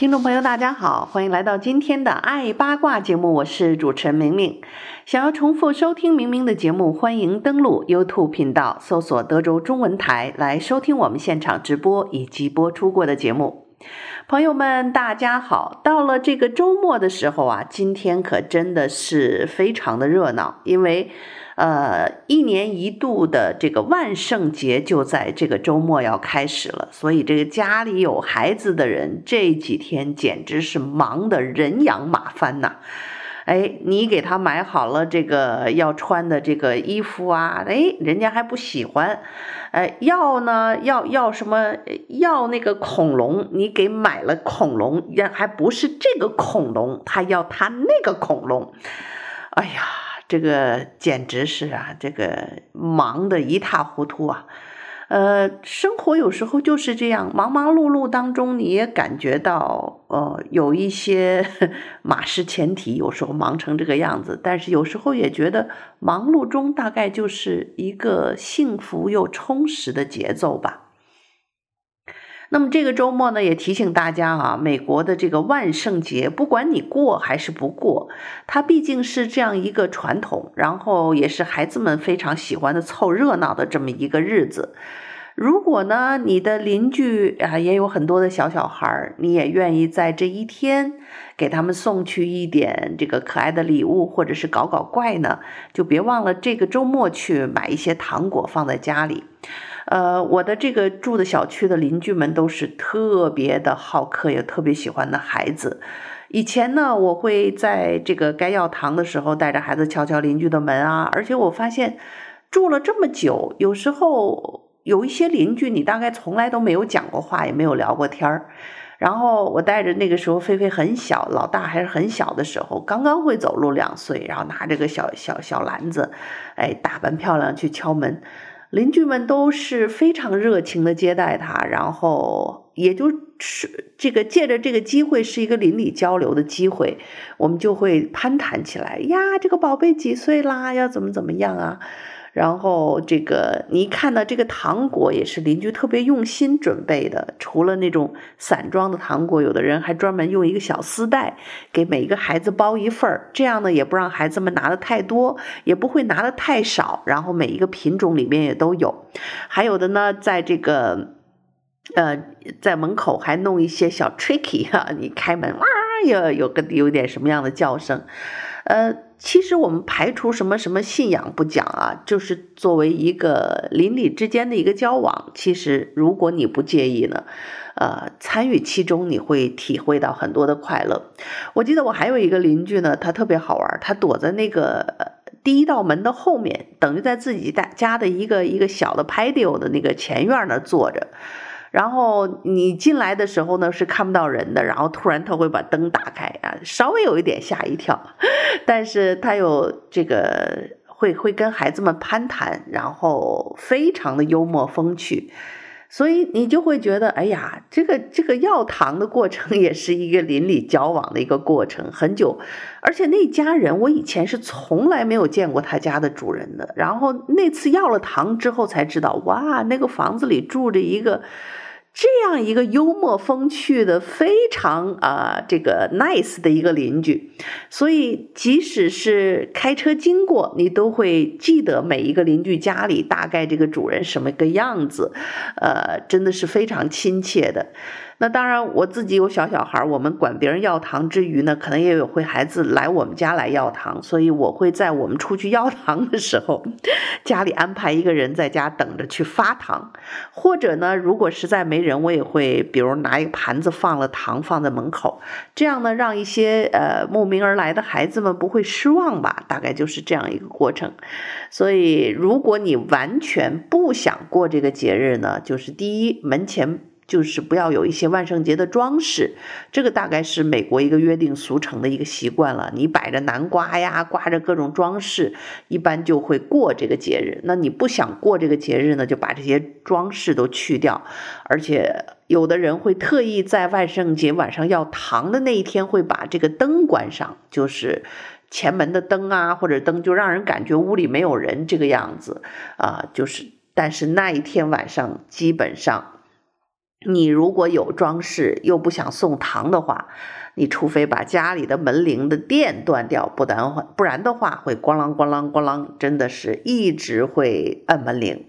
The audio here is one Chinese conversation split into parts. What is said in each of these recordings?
听众朋友，大家好，欢迎来到今天的爱八卦节目，我是主持人明明。想要重复收听明明的节目，欢迎登录 YouTube 频道，搜索德州中文台来收听我们现场直播以及播出过的节目。朋友们，大家好！到了这个周末的时候啊，今天可真的是非常的热闹，因为。呃，一年一度的这个万圣节就在这个周末要开始了，所以这个家里有孩子的人这几天简直是忙得人仰马翻呐！哎，你给他买好了这个要穿的这个衣服啊，哎，人家还不喜欢，哎，要呢要要什么要那个恐龙，你给买了恐龙，人还不是这个恐龙，他要他那个恐龙，哎呀！这个简直是啊，这个忙得一塌糊涂啊！呃，生活有时候就是这样，忙忙碌碌当中，你也感觉到，呃，有一些 马失前蹄，有时候忙成这个样子，但是有时候也觉得忙碌中大概就是一个幸福又充实的节奏吧。那么这个周末呢，也提醒大家啊，美国的这个万圣节，不管你过还是不过，它毕竟是这样一个传统，然后也是孩子们非常喜欢的凑热闹的这么一个日子。如果呢，你的邻居啊也有很多的小小孩，你也愿意在这一天给他们送去一点这个可爱的礼物，或者是搞搞怪呢，就别忘了这个周末去买一些糖果放在家里。呃，我的这个住的小区的邻居们都是特别的好客，也特别喜欢的孩子。以前呢，我会在这个该要糖的时候带着孩子敲敲邻居的门啊，而且我发现住了这么久，有时候有一些邻居你大概从来都没有讲过话，也没有聊过天儿。然后我带着那个时候菲菲很小，老大还是很小的时候，刚刚会走路两岁，然后拿着个小小小篮子，哎，打扮漂亮去敲门。邻居们都是非常热情的接待他，然后也就是这个借着这个机会是一个邻里交流的机会，我们就会攀谈起来呀，这个宝贝几岁啦？要怎么怎么样啊？然后这个你看到这个糖果也是邻居特别用心准备的，除了那种散装的糖果，有的人还专门用一个小丝带给每一个孩子包一份儿，这样呢也不让孩子们拿的太多，也不会拿的太少，然后每一个品种里面也都有，还有的呢，在这个呃在门口还弄一些小 tricky 哈、啊，你开门哇，有有个有点什么样的叫声，呃。其实我们排除什么什么信仰不讲啊，就是作为一个邻里之间的一个交往。其实如果你不介意呢，呃，参与其中你会体会到很多的快乐。我记得我还有一个邻居呢，他特别好玩，他躲在那个第一道门的后面，等于在自己家的一个一个小的 patio 的那个前院那坐着。然后你进来的时候呢，是看不到人的，然后突然他会把灯打开啊，稍微有一点吓一跳，但是他有这个会会跟孩子们攀谈，然后非常的幽默风趣，所以你就会觉得，哎呀，这个这个要糖的过程 也是一个邻里交往的一个过程，很久，而且那家人我以前是从来没有见过他家的主人的，然后那次要了糖之后才知道，哇，那个房子里住着一个。这样一个幽默风趣的非常啊、这个 nice 的一个邻居，所以即使是开车经过，你都会记得每一个邻居家里大概这个主人什么个样子，呃，真的是非常亲切的。那当然，我自己有小小孩，我们管别人要糖之余呢，可能也有会孩子来我们家来要糖，所以我会在我们出去要糖的时候，家里安排一个人在家等着去发糖，或者呢，如果实在没人，我也会比如拿一个盘子放了糖放在门口，这样呢，让一些呃慕名而来的孩子们不会失望吧，大概就是这样一个过程。所以，如果你完全不想过这个节日呢，就是第一门前。就是不要有一些万圣节的装饰。这个大概是美国一个约定俗成的一个习惯了。你摆着南瓜呀，挂着各种装饰，一般就会过这个节日。那你不想过这个节日呢，就把这些装饰都去掉。而且有的人会特意在万圣节晚上要糖的那一天，会把这个灯关上，就是。前门的灯啊，或者灯就让人感觉屋里没有人这个样子啊，就是，但是那一天晚上基本上，你如果有装饰又不想送糖的话，你除非把家里的门铃的电断掉，不然不然的话会咣啷咣啷咣啷，真的是一直会按门铃。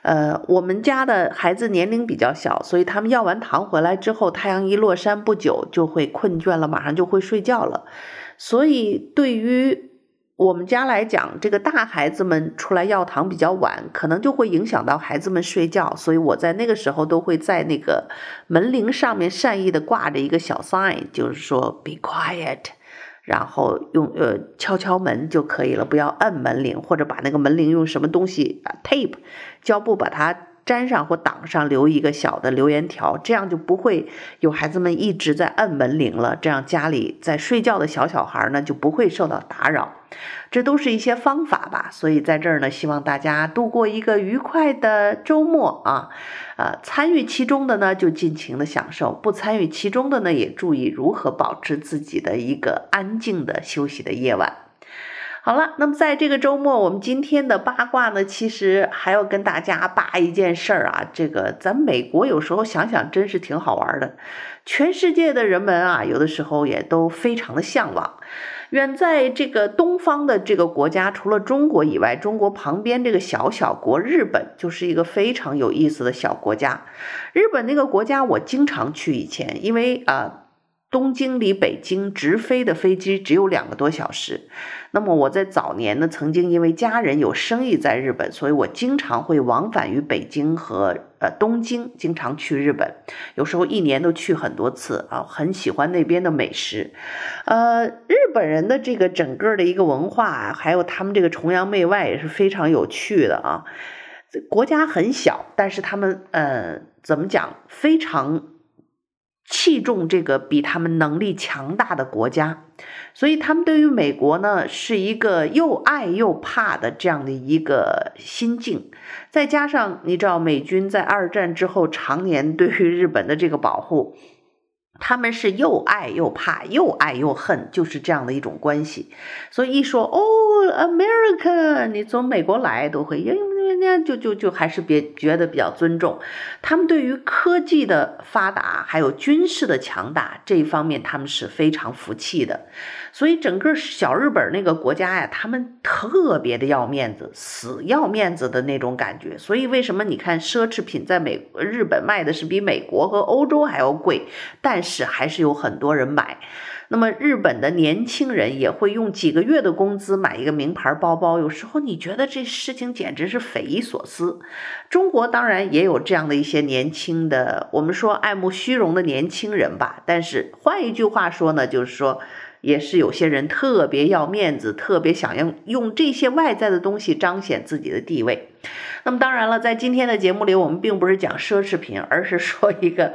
呃，我们家的孩子年龄比较小，所以他们要完糖回来之后，太阳一落山不久就会困倦了，马上就会睡觉了。所以，对于我们家来讲，这个大孩子们出来要糖比较晚，可能就会影响到孩子们睡觉。所以我在那个时候都会在那个门铃上面善意的挂着一个小 sign，就是说 “Be quiet”，然后用呃敲敲门就可以了，不要按门铃，或者把那个门铃用什么东西啊 tape 胶布把它。粘上或挡上，留一个小的留言条，这样就不会有孩子们一直在按门铃了。这样家里在睡觉的小小孩呢，就不会受到打扰。这都是一些方法吧。所以在这儿呢，希望大家度过一个愉快的周末啊！呃，参与其中的呢，就尽情的享受；不参与其中的呢，也注意如何保持自己的一个安静的休息的夜晚。好了，那么在这个周末，我们今天的八卦呢，其实还要跟大家扒一件事儿啊。这个咱美国有时候想想，真是挺好玩的。全世界的人们啊，有的时候也都非常的向往。远在这个东方的这个国家，除了中国以外，中国旁边这个小小国日本，就是一个非常有意思的小国家。日本那个国家，我经常去以前，因为啊。东京离北京直飞的飞机只有两个多小时。那么我在早年呢，曾经因为家人有生意在日本，所以我经常会往返于北京和东京，经常去日本，有时候一年都去很多次啊，很喜欢那边的美食。呃，日本人的这个整个的一个文化，还有他们这个崇洋媚外也是非常有趣的啊。国家很小，但是他们呃怎么讲，非常。器重这个比他们能力强大的国家，所以他们对于美国呢是一个又爱又怕的这样的一个心境。再加上你知道美军在二战之后常年对于日本的这个保护，他们是又爱又怕，又爱又恨，就是这样的一种关系。所以一说哦，America，你从美国来都会因为。就就就还是别觉得比较尊重，他们对于科技的发达还有军事的强大这一方面，他们是非常服气的。所以整个小日本那个国家呀，他们特别的要面子，死要面子的那种感觉。所以为什么你看奢侈品在美日本卖的是比美国和欧洲还要贵，但是还是有很多人买。那么日本的年轻人也会用几个月的工资买一个名牌包包，有时候你觉得这事情简直是匪夷所思。中国当然也有这样的一些年轻的，我们说爱慕虚荣的年轻人吧。但是换一句话说呢，就是说。也是有些人特别要面子，特别想要用这些外在的东西彰显自己的地位。那么当然了，在今天的节目里，我们并不是讲奢侈品，而是说一个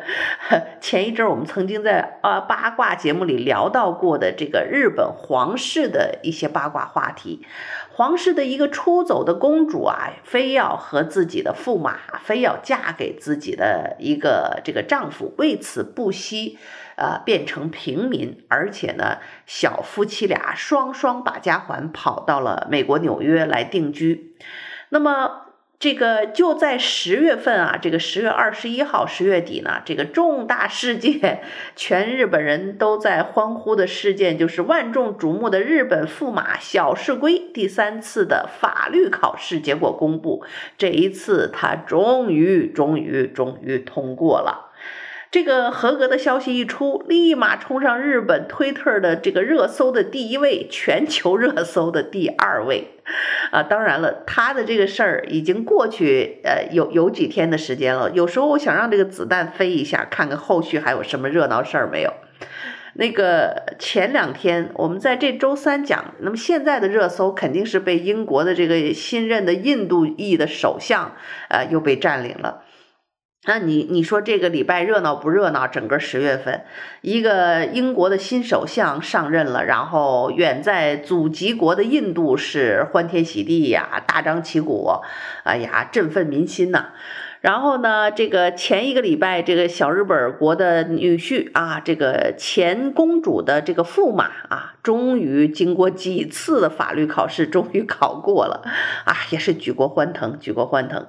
前一阵我们曾经在啊八卦节目里聊到过的这个日本皇室的一些八卦话题。皇室的一个出走的公主啊，非要和自己的驸马，非要嫁给自己的一个这个丈夫，为此不惜。呃，变成平民，而且呢，小夫妻俩双双把家还，跑到了美国纽约来定居。那么，这个就在十月份啊，这个十月二十一号，十月底呢，这个重大事件，全日本人都在欢呼的事件，就是万众瞩目的日本驸马小室圭第三次的法律考试结果公布。这一次，他终于，终于，终于通过了。这个合格的消息一出，立马冲上日本推特的这个热搜的第一位，全球热搜的第二位。啊，当然了，他的这个事儿已经过去，呃，有有几天的时间了。有时候我想让这个子弹飞一下，看看后续还有什么热闹事儿没有。那个前两天我们在这周三讲，那么现在的热搜肯定是被英国的这个新任的印度裔的首相，呃，又被占领了。那你你说这个礼拜热闹不热闹？整个十月份，一个英国的新首相上任了，然后远在祖籍国的印度是欢天喜地呀，大张旗鼓，哎呀，振奋民心呐。然后呢，这个前一个礼拜，这个小日本国的女婿啊，这个前公主的这个驸马啊，终于经过几次的法律考试，终于考过了啊，也是举国欢腾，举国欢腾。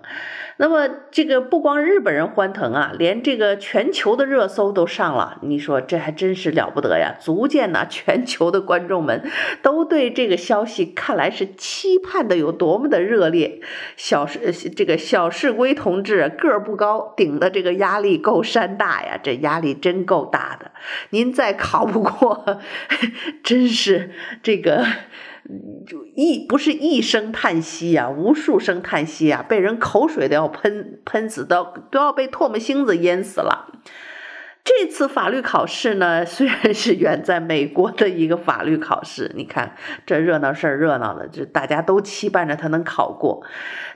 那么这个不光日本人欢腾啊，连这个全球的热搜都上了。你说这还真是了不得呀！足见呢，全球的观众们都对这个消息看来是期盼的有多么的热烈。小市这个小市龟同志个儿不高，顶的这个压力够山大呀，这压力真够大的。您再考不过，真是这个。就一不是一声叹息呀，无数声叹息呀，被人口水都要喷喷死，都都要被唾沫星子淹死了。这次法律考试呢，虽然是远在美国的一个法律考试，你看这热闹事儿热闹的，就大家都期盼着他能考过。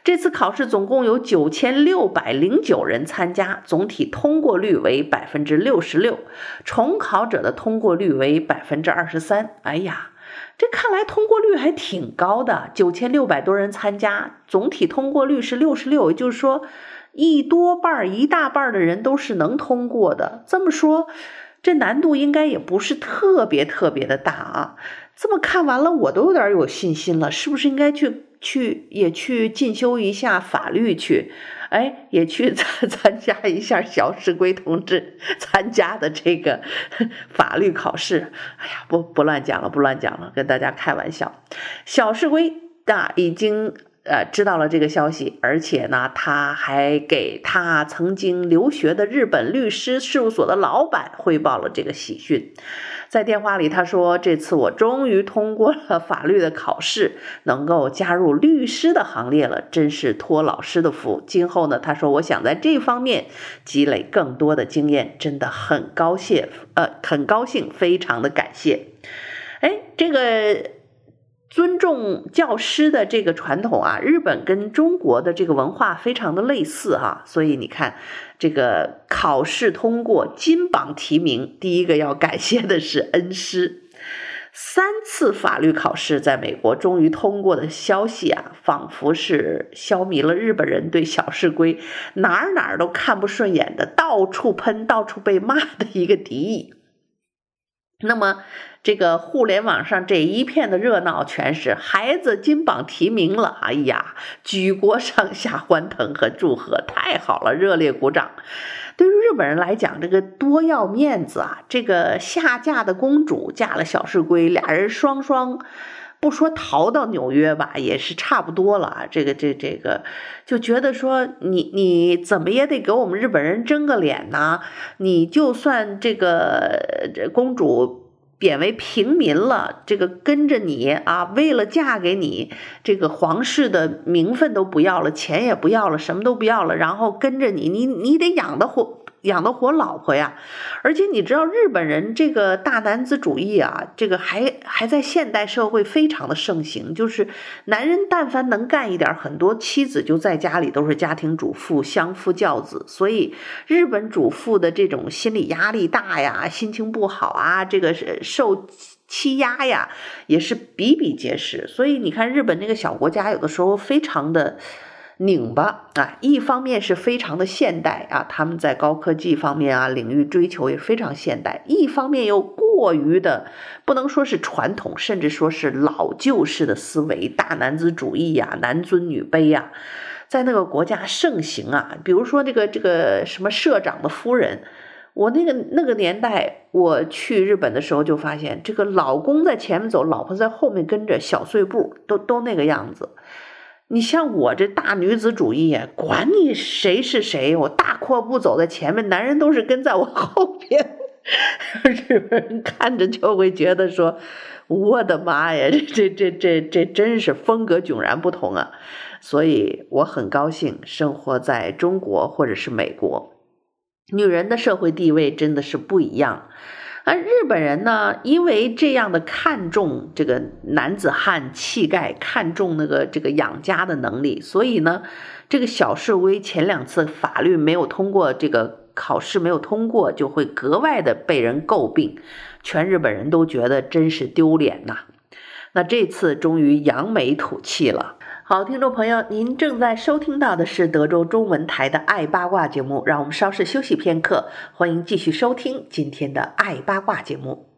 这次考试总共有九千六百零九人参加，总体通过率为百分之六十六，重考者的通过率为百分之二十三。哎呀！这看来通过率还挺高的，九千六百多人参加，总体通过率是六十六，也就是说，一多半一大半的人都是能通过的。这么说，这难度应该也不是特别特别的大啊。这么看完了，我都有点有信心了，是不是应该去去也去进修一下法律去？哎，也去 参参加一下小市龟同志参加的这个法律考试。哎呀，不不乱讲了，不乱讲了，跟大家开玩笑。小市龟啊，已经呃知道了这个消息，而且呢，他还给他曾经留学的日本律师事务所的老板汇报了这个喜讯。在电话里，他说：“这次我终于通过了法律的考试，能够加入律师的行列了，真是托老师的福。今后呢，他说我想在这方面积累更多的经验，真的很高兴，呃，很高兴，非常的感谢。哎，这个。”尊重教师的这个传统啊，日本跟中国的这个文化非常的类似哈，所以你看，这个考试通过金榜题名，第一个要感谢的是恩师。三次法律考试在美国终于通过的消息啊，仿佛是消弭了日本人对小市龟哪儿哪儿都看不顺眼的，到处喷、到处被骂的一个敌意。那么。这个互联网上这一片的热闹，全是孩子金榜题名了，哎呀，举国上下欢腾和祝贺，太好了，热烈鼓掌。对于日本人来讲，这个多要面子啊！这个下嫁的公主嫁了小市龟，俩人双双，不说逃到纽约吧，也是差不多了。这个这这个，就觉得说你你怎么也得给我们日本人争个脸呢！你就算这个这公主。贬为平民了，这个跟着你啊，为了嫁给你，这个皇室的名分都不要了，钱也不要了，什么都不要了，然后跟着你，你你得养得活。养得活老婆呀，而且你知道日本人这个大男子主义啊，这个还还在现代社会非常的盛行。就是男人但凡能干一点，很多妻子就在家里都是家庭主妇，相夫教子。所以日本主妇的这种心理压力大呀，心情不好啊，这个受欺压呀，也是比比皆是。所以你看日本那个小国家，有的时候非常的。拧巴啊，一方面是非常的现代啊，他们在高科技方面啊领域追求也非常现代；一方面又过于的不能说是传统，甚至说是老旧式的思维，大男子主义呀、男尊女卑呀、在那个国家盛行啊。比如说这个这个什么社长的夫人，我那个那个年代我去日本的时候就发现，这个老公在前面走，老婆在后面跟着，小碎步都都那个样子。你像我这大女子主义，管你谁是谁，我大阔步走在前面，男人都是跟在我后边。日本人看着就会觉得说：“我的妈呀，这这这这这真是风格迥然不同啊！”所以我很高兴生活在中国或者是美国，女人的社会地位真的是不一样。而日本人呢，因为这样的看重这个男子汉气概，看重那个这个养家的能力，所以呢，这个小室圭前两次法律没有通过，这个考试没有通过，就会格外的被人诟病，全日本人都觉得真是丢脸呐。那这次终于扬眉吐气了。好，听众朋友，您正在收听到的是德州中文台的《爱八卦》节目。让我们稍事休息片刻，欢迎继续收听今天的《爱八卦》节目。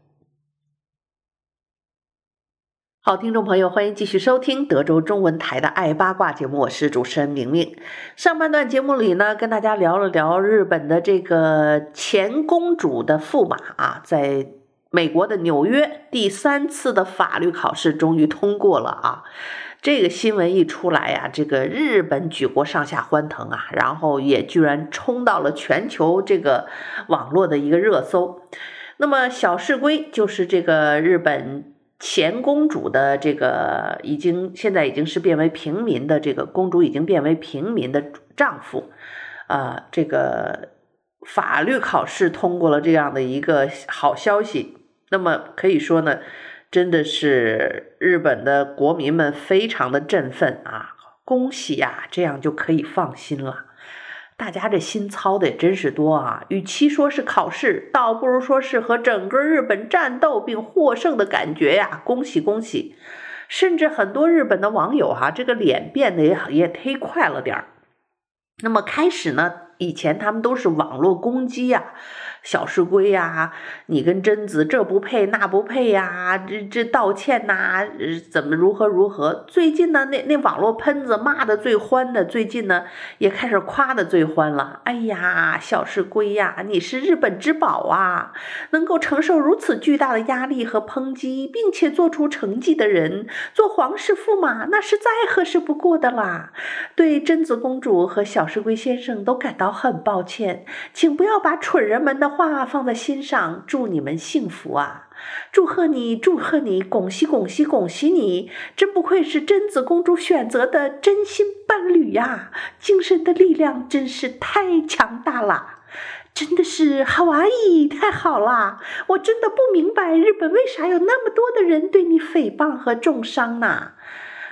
好，听众朋友，欢迎继续收听德州中文台的《爱八卦》节目，我是主持人明明。上半段节目里呢，跟大家聊了聊日本的这个前公主的驸马啊，在美国的纽约第三次的法律考试终于通过了啊。这个新闻一出来呀，这个日本举国上下欢腾啊，然后也居然冲到了全球这个网络的一个热搜。那么小室圭就是这个日本前公主的这个已经现在已经是变为平民的这个公主已经变为平民的丈夫，啊、这个法律考试通过了这样的一个好消息。那么可以说呢。真的是日本的国民们非常的振奋啊！恭喜呀，这样就可以放心了。大家这心操的也真是多啊！与其说是考试，倒不如说是和整个日本战斗并获胜的感觉呀！恭喜恭喜！甚至很多日本的网友哈、啊，这个脸变得也也忒快了点儿。那么开始呢，以前他们都是网络攻击呀。小石龟呀，你跟贞子这不配那不配呀，这这道歉呐，怎么如何如何？最近呢，那那网络喷子骂的最欢的，最近呢也开始夸的最欢了。哎呀，小石龟呀，你是日本之宝啊，能够承受如此巨大的压力和抨击，并且做出成绩的人，做皇室驸马那是再合适不过的啦。对贞子公主和小石龟先生都感到很抱歉，请不要把蠢人们的。话放在心上，祝你们幸福啊！祝贺你，祝贺你，恭喜恭喜恭喜你！真不愧是贞子公主选择的真心伴侣呀！精神的力量真是太强大了，真的是好哇伊，太好了！我真的不明白日本为啥有那么多的人对你诽谤和重伤呢？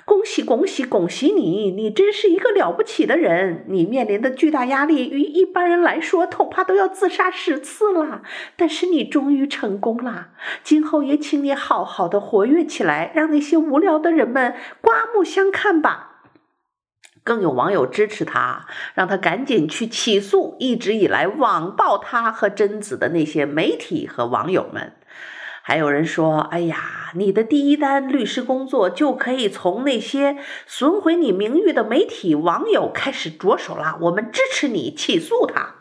恭喜恭喜恭喜你！你真是一个了不起的人。你面临的巨大压力，与一般人来说，恐怕都要自杀十次了。但是你终于成功了。今后也请你好好的活跃起来，让那些无聊的人们刮目相看吧。更有网友支持他，让他赶紧去起诉一直以来网暴他和贞子的那些媒体和网友们。还有人说：“哎呀，你的第一单律师工作就可以从那些损毁你名誉的媒体网友开始着手了。我们支持你起诉他。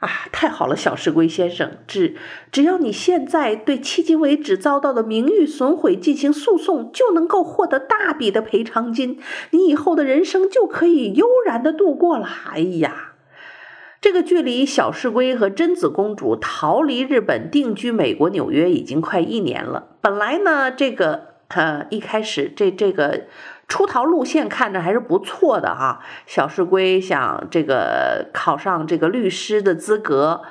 啊，太好了，小石龟先生，只只要你现在对迄今为止遭到的名誉损毁进行诉讼，就能够获得大笔的赔偿金，你以后的人生就可以悠然的度过了。哎呀。”这个距离小室圭和贞子公主逃离日本定居美国纽约已经快一年了。本来呢，这个呃一开始这这个出逃路线看着还是不错的哈。小室圭想这个考上这个律师的资格，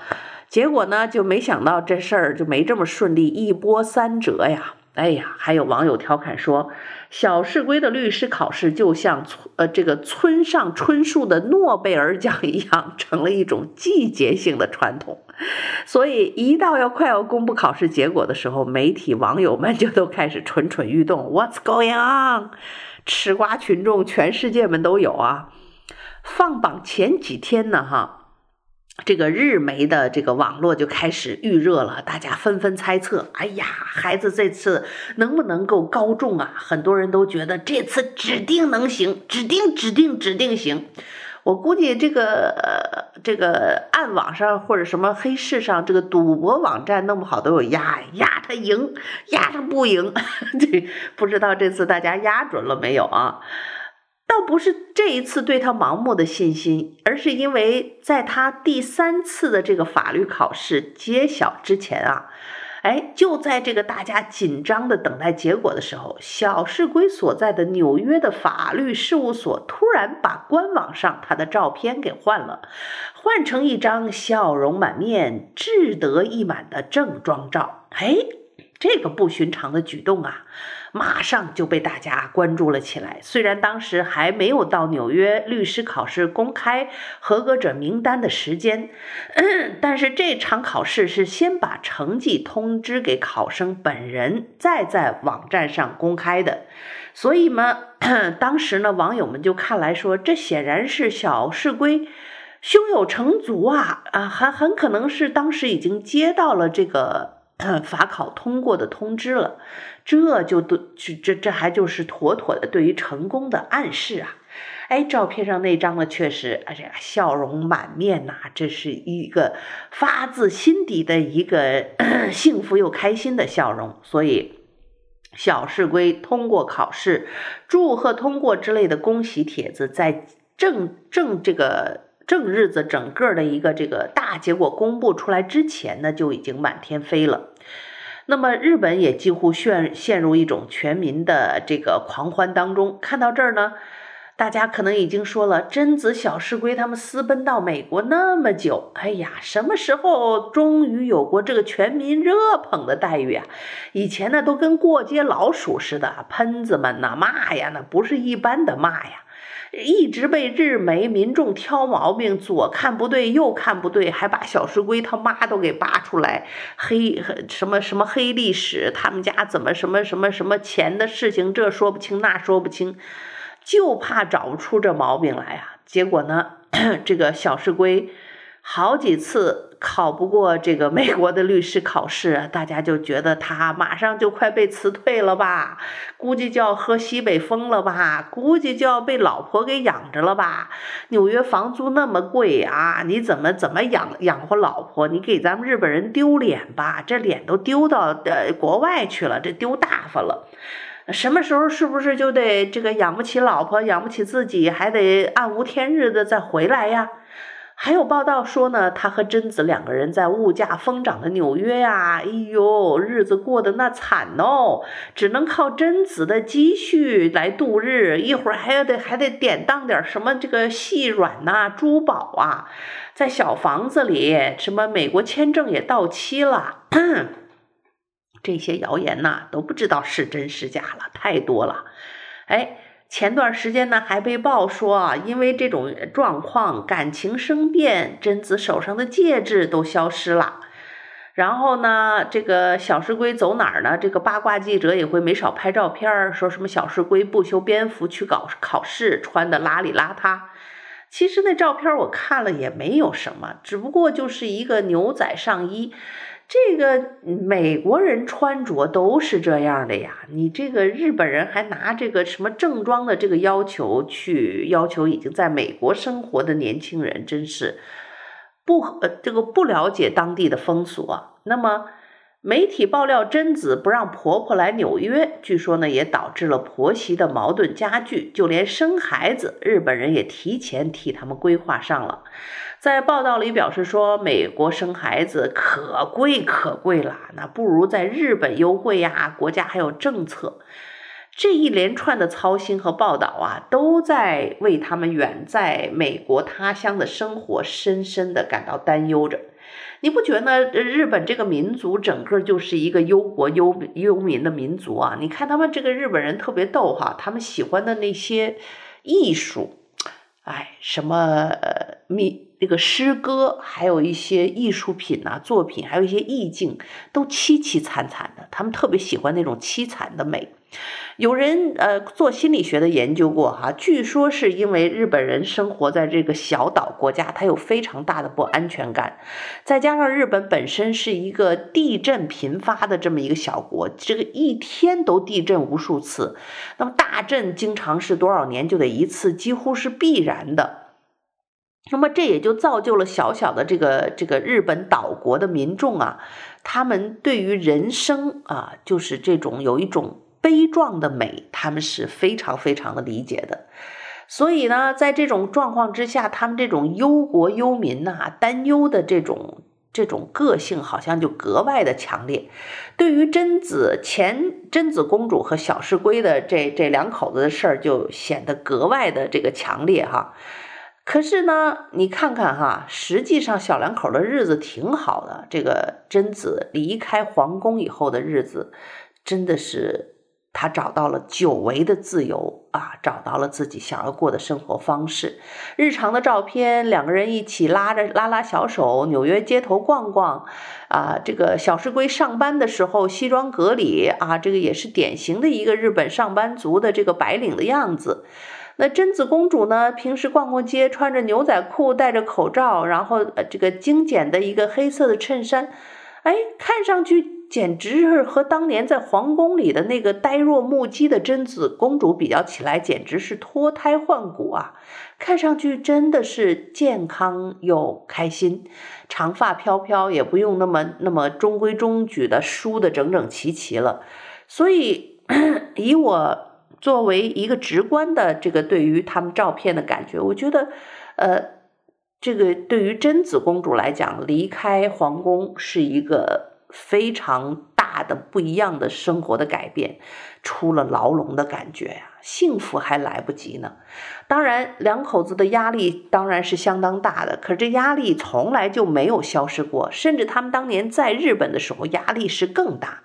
结果呢就没想到这事儿就没这么顺利，一波三折呀。哎呀，还有网友调侃说，小市圭的律师考试就像村呃这个村上春树的诺贝尔奖一样，成了一种季节性的传统。所以一到要快要公布考试结果的时候，媒体网友们就都开始蠢蠢欲动。What's going on？吃瓜群众全世界们都有啊。放榜前几天呢，哈。这个日媒的这个网络就开始预热了，大家纷纷猜测：哎呀，孩子这次能不能够高中啊？很多人都觉得这次指定能行，指定指定指定行。我估计这个，这个暗网上或者什么黑市上，这个赌博网站弄不好都有压压他赢，压他不赢。这，不知道这次大家压准了没有啊？倒不是这一次对他盲目的信心，而是因为在他第三次的这个法律考试揭晓之前啊，哎，就在这个大家紧张的等待结果的时候，小市龟所在的纽约的法律事务所突然把官网上他的照片给换了，换成一张笑容满面、志得意满的正装照。哎，这个不寻常的举动啊！马上就被大家关注了起来。虽然当时还没有到纽约律师考试公开合格者名单的时间，但是这场考试是先把成绩通知给考生本人，再在网站上公开的。所以嘛，当时呢，网友们就看来说，这显然是小市规胸有成竹啊啊，很很可能是当时已经接到了这个。法考通过的通知了，这就对，这这这还就是妥妥的对于成功的暗示啊！哎，照片上那张呢，确实，哎呀，笑容满面呐，这是一个发自心底的一个 幸福又开心的笑容。所以，小市龟通过考试，祝贺通过之类的恭喜帖子，在正正这个。正日子，整个的一个这个大结果公布出来之前呢，就已经满天飞了。那么日本也几乎陷陷入一种全民的这个狂欢当中。看到这儿呢，大家可能已经说了，贞子小市龟他们私奔到美国那么久，哎呀，什么时候终于有过这个全民热捧的待遇啊？以前呢，都跟过街老鼠似的，喷子们呐骂呀，那不是一般的骂呀。一直被日媒民众挑毛病，左看不对，右看不对，还把小石龟他妈都给扒出来，黑什么什么黑历史，他们家怎么什么什么什么钱的事情，这说不清那说不清，就怕找不出这毛病来啊！结果呢，这个小石龟好几次。考不过这个美国的律师考试，大家就觉得他马上就快被辞退了吧？估计就要喝西北风了吧？估计就要被老婆给养着了吧？纽约房租那么贵啊，你怎么怎么养养活老婆？你给咱们日本人丢脸吧？这脸都丢到呃国外去了，这丢大发了。什么时候是不是就得这个养不起老婆，养不起自己，还得暗无天日的再回来呀？还有报道说呢，他和贞子两个人在物价疯涨的纽约呀，哎呦，日子过得那惨哦，只能靠贞子的积蓄来度日，一会儿还要得还得典当点什么这个细软呐、珠宝啊，在小房子里，什么美国签证也到期了，这些谣言呐都不知道是真是假了，太多了，哎。前段时间呢，还被曝说啊，因为这种状况，感情生变，贞子手上的戒指都消失了。然后呢，这个小市龟走哪儿呢？这个八卦记者也会没少拍照片，说什么小市龟不修边幅去搞考试，穿的邋里邋遢。其实那照片我看了也没有什么，只不过就是一个牛仔上衣。这个美国人穿着都是这样的呀，你这个日本人还拿这个什么正装的这个要求去要求已经在美国生活的年轻人，真是不呃这个不了解当地的风俗啊。那么。媒体爆料，贞子不让婆婆来纽约，据说呢也导致了婆媳的矛盾加剧，就连生孩子，日本人也提前替他们规划上了。在报道里表示说，美国生孩子可贵可贵了，那不如在日本优惠呀，国家还有政策。这一连串的操心和报道啊，都在为他们远在美国他乡的生活深深的感到担忧着。你不觉得日本这个民族整个就是一个忧国忧忧民的民族啊？你看他们这个日本人特别逗哈，他们喜欢的那些艺术，哎，什么呃，那个诗歌，还有一些艺术品呐、作品，还有一些意境，都凄凄惨惨的。他们特别喜欢那种凄惨的美。有人呃做心理学的研究过哈，据说是因为日本人生活在这个小岛国家，他有非常大的不安全感，再加上日本本身是一个地震频发的这么一个小国，这个一天都地震无数次，那么大震经常是多少年就得一次，几乎是必然的。那么这也就造就了小小的这个这个日本岛国的民众啊，他们对于人生啊，就是这种有一种。悲壮的美，他们是非常非常的理解的。所以呢，在这种状况之下，他们这种忧国忧民呐、担忧的这种这种个性好像就格外的强烈。对于贞子前贞子公主和小室圭的这这两口子的事儿，就显得格外的这个强烈哈。可是呢，你看看哈，实际上小两口的日子挺好的。这个贞子离开皇宫以后的日子，真的是。他找到了久违的自由啊，找到了自己想要过的生活方式。日常的照片，两个人一起拉着拉拉小手，纽约街头逛逛。啊，这个小室圭上班的时候西装革履啊，这个也是典型的一个日本上班族的这个白领的样子。那贞子公主呢，平时逛逛街，穿着牛仔裤，戴着口罩，然后呃，这个精简的一个黑色的衬衫，哎，看上去。简直是和当年在皇宫里的那个呆若木鸡的贞子公主比较起来，简直是脱胎换骨啊！看上去真的是健康又开心，长发飘飘，也不用那么那么中规中矩的梳得整整齐齐了。所以，以我作为一个直观的这个对于他们照片的感觉，我觉得，呃，这个对于贞子公主来讲，离开皇宫是一个。非常大的不一样的生活的改变，出了牢笼的感觉呀，幸福还来不及呢。当然，两口子的压力当然是相当大的，可这压力从来就没有消失过，甚至他们当年在日本的时候压力是更大，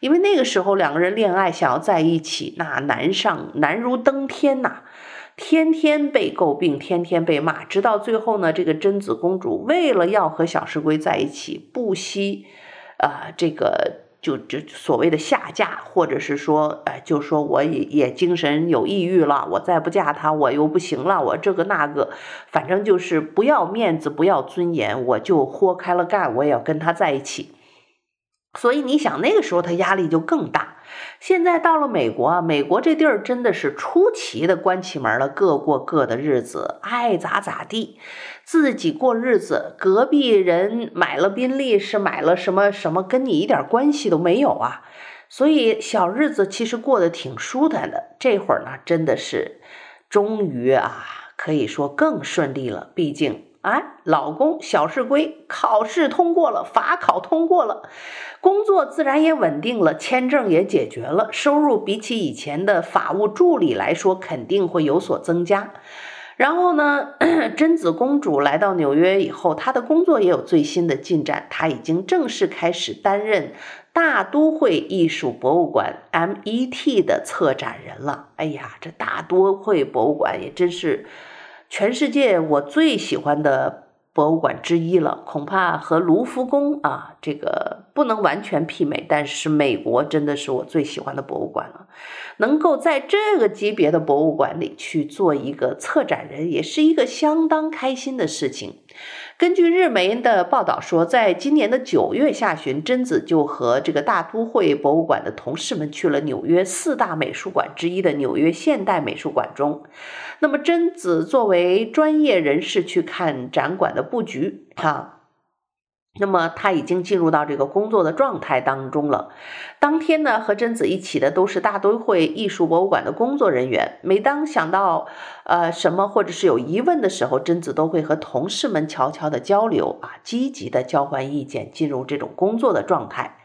因为那个时候两个人恋爱想要在一起，那难上难如登天呐，天天被诟病，天天被骂，直到最后呢，这个贞子公主为了要和小室圭在一起，不惜。啊、呃，这个就就所谓的下嫁，或者是说，呃，就说我也也精神有抑郁了，我再不嫁他，我又不行了，我这个那个，反正就是不要面子，不要尊严，我就豁开了干，我也要跟他在一起。所以你想，那个时候他压力就更大。现在到了美国啊，美国这地儿真的是出奇的关起门了，各过各的日子，爱咋咋地，自己过日子。隔壁人买了宾利，是买了什么什么，跟你一点关系都没有啊。所以小日子其实过得挺舒坦的。这会儿呢，真的是终于啊，可以说更顺利了。毕竟。哎，老公小室圭考试通过了，法考通过了，工作自然也稳定了，签证也解决了，收入比起以前的法务助理来说，肯定会有所增加。然后呢，贞子公主来到纽约以后，她的工作也有最新的进展，她已经正式开始担任大都会艺术博物馆 （MET） 的策展人了。哎呀，这大都会博物馆也真是。全世界我最喜欢的博物馆之一了，恐怕和卢浮宫啊，这个不能完全媲美，但是美国真的是我最喜欢的博物馆了。能够在这个级别的博物馆里去做一个策展人，也是一个相当开心的事情。根据日媒的报道说，在今年的九月下旬，贞子就和这个大都会博物馆的同事们去了纽约四大美术馆之一的纽约现代美术馆中。那么，贞子作为专业人士去看展馆的布局，哈。那么他已经进入到这个工作的状态当中了。当天呢，和贞子一起的都是大都会艺术博物馆的工作人员。每当想到呃什么或者是有疑问的时候，贞子都会和同事们悄悄的交流啊，积极的交换意见，进入这种工作的状态。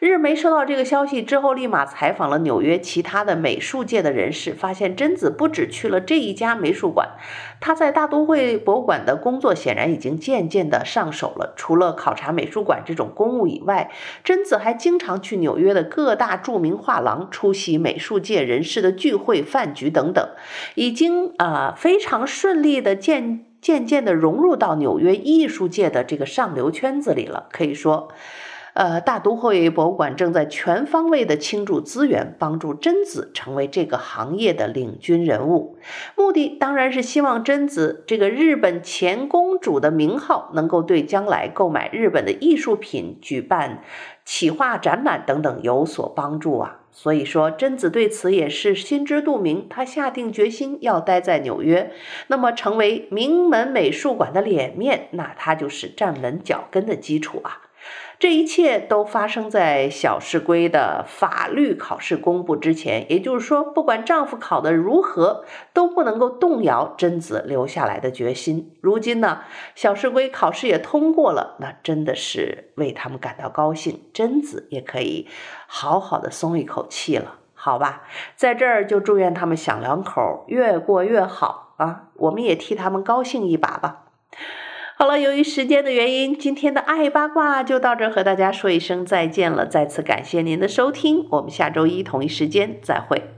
日媒收到这个消息之后，立马采访了纽约其他的美术界的人士，发现贞子不止去了这一家美术馆，她在大都会博物馆的工作显然已经渐渐的上手了。除了考察美术馆这种公务以外，贞子还经常去纽约的各大著名画廊出席美术界人士的聚会、饭局等等，已经啊、呃、非常顺利的渐渐渐的融入到纽约艺术界的这个上流圈子里了，可以说。呃，大都会博物馆正在全方位的倾注资源，帮助贞子成为这个行业的领军人物。目的当然是希望贞子这个日本前公主的名号，能够对将来购买日本的艺术品、举办企划展览等等有所帮助啊。所以说，贞子对此也是心知肚明，她下定决心要待在纽约，那么成为名门美术馆的脸面，那她就是站稳脚跟的基础啊。这一切都发生在小市龟的法律考试公布之前，也就是说，不管丈夫考得如何，都不能够动摇贞子留下来的决心。如今呢，小市龟考试也通过了，那真的是为他们感到高兴，贞子也可以好好的松一口气了，好吧？在这儿就祝愿他们小两口越过越好啊！我们也替他们高兴一把吧。好了，由于时间的原因，今天的爱八卦就到这，和大家说一声再见了。再次感谢您的收听，我们下周一同一时间再会。